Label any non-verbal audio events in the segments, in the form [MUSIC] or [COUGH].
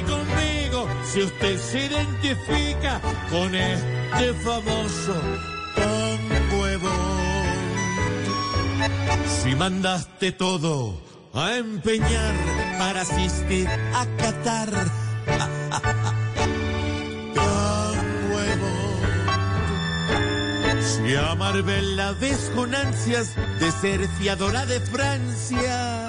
conmigo si usted se identifica con este famoso de Bond. Si mandaste todo a empeñar para asistir a Qatar. [LAUGHS] Tan huevo. Si a Marvel la ves con ansias de ser fiadora de Francia.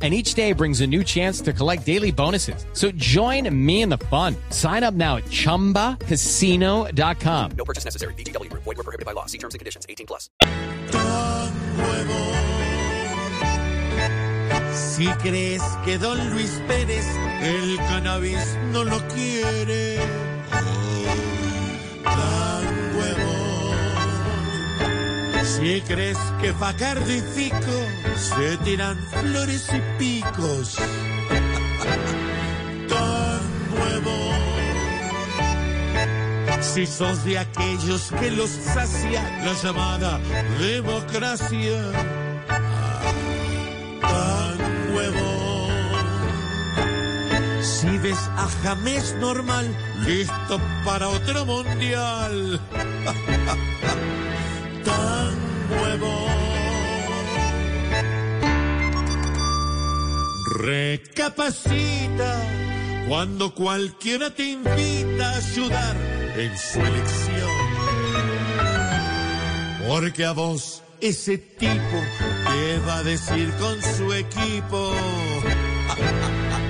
and each day brings a new chance to collect daily bonuses. So join me in the fun. Sign up now at ChumbaCasino.com. No purchase necessary. VGW Group. Void were prohibited by law. See terms and conditions. 18 plus. tan nuevo. Si crees que don Luis Pérez el cannabis no lo quiere, oh, Si crees que Facardo y Fico se tiran flores y picos, [LAUGHS] tan nuevo. Si sos de aquellos que los sacia la llamada democracia, tan nuevo. Si ves a James normal, listo para otro mundial, [LAUGHS] Recapacita cuando cualquiera te invita a ayudar en su elección. Porque a vos ese tipo te va a decir con su equipo. [LAUGHS]